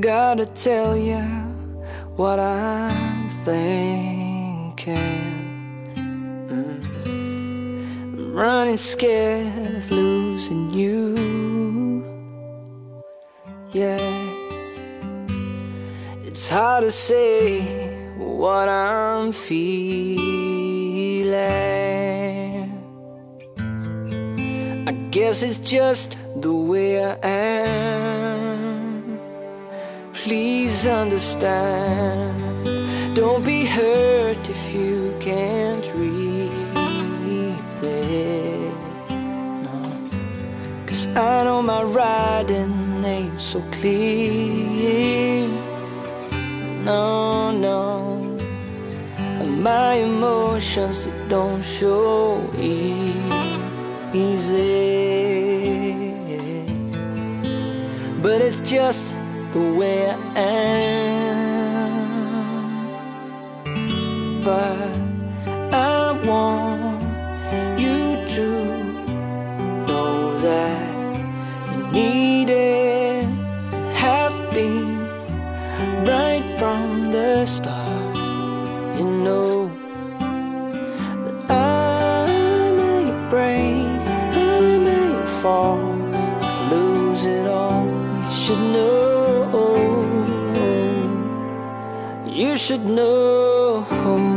gotta tell you what I'm thinking. Mm. I'm running scared of losing you. Yeah, it's hard to say what I'm feeling. I guess it's just the way I am. Please understand. Don't be hurt if you can't read it. No. Cause I know my writing ain't so clear. No, no. My emotions don't show easy. But it's just the way I am. But I want you to know that you need it, have been right from the start. You know that I may break, I may fall, lose it all. You should know. You should know.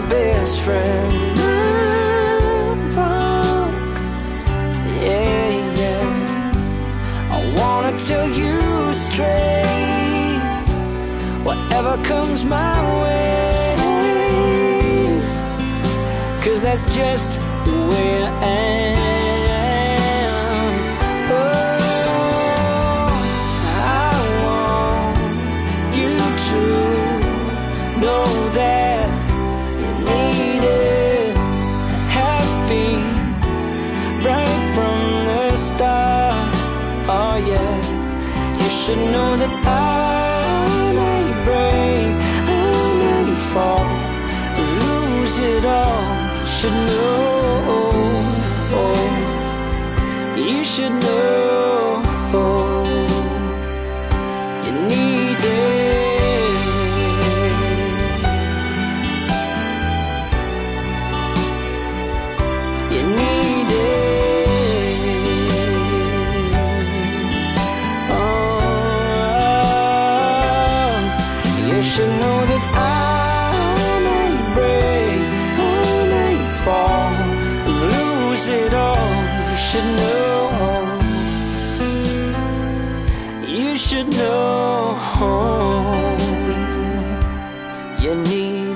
My best friend. Yeah, yeah. I wanna tell you straight whatever comes my way. Cause that's just the way I am. Should know that I may break, I may fall, lose it all. Should know. You should know. You need it. You need should know that I may break, I may fall, lose it all. You should know. You should know. You need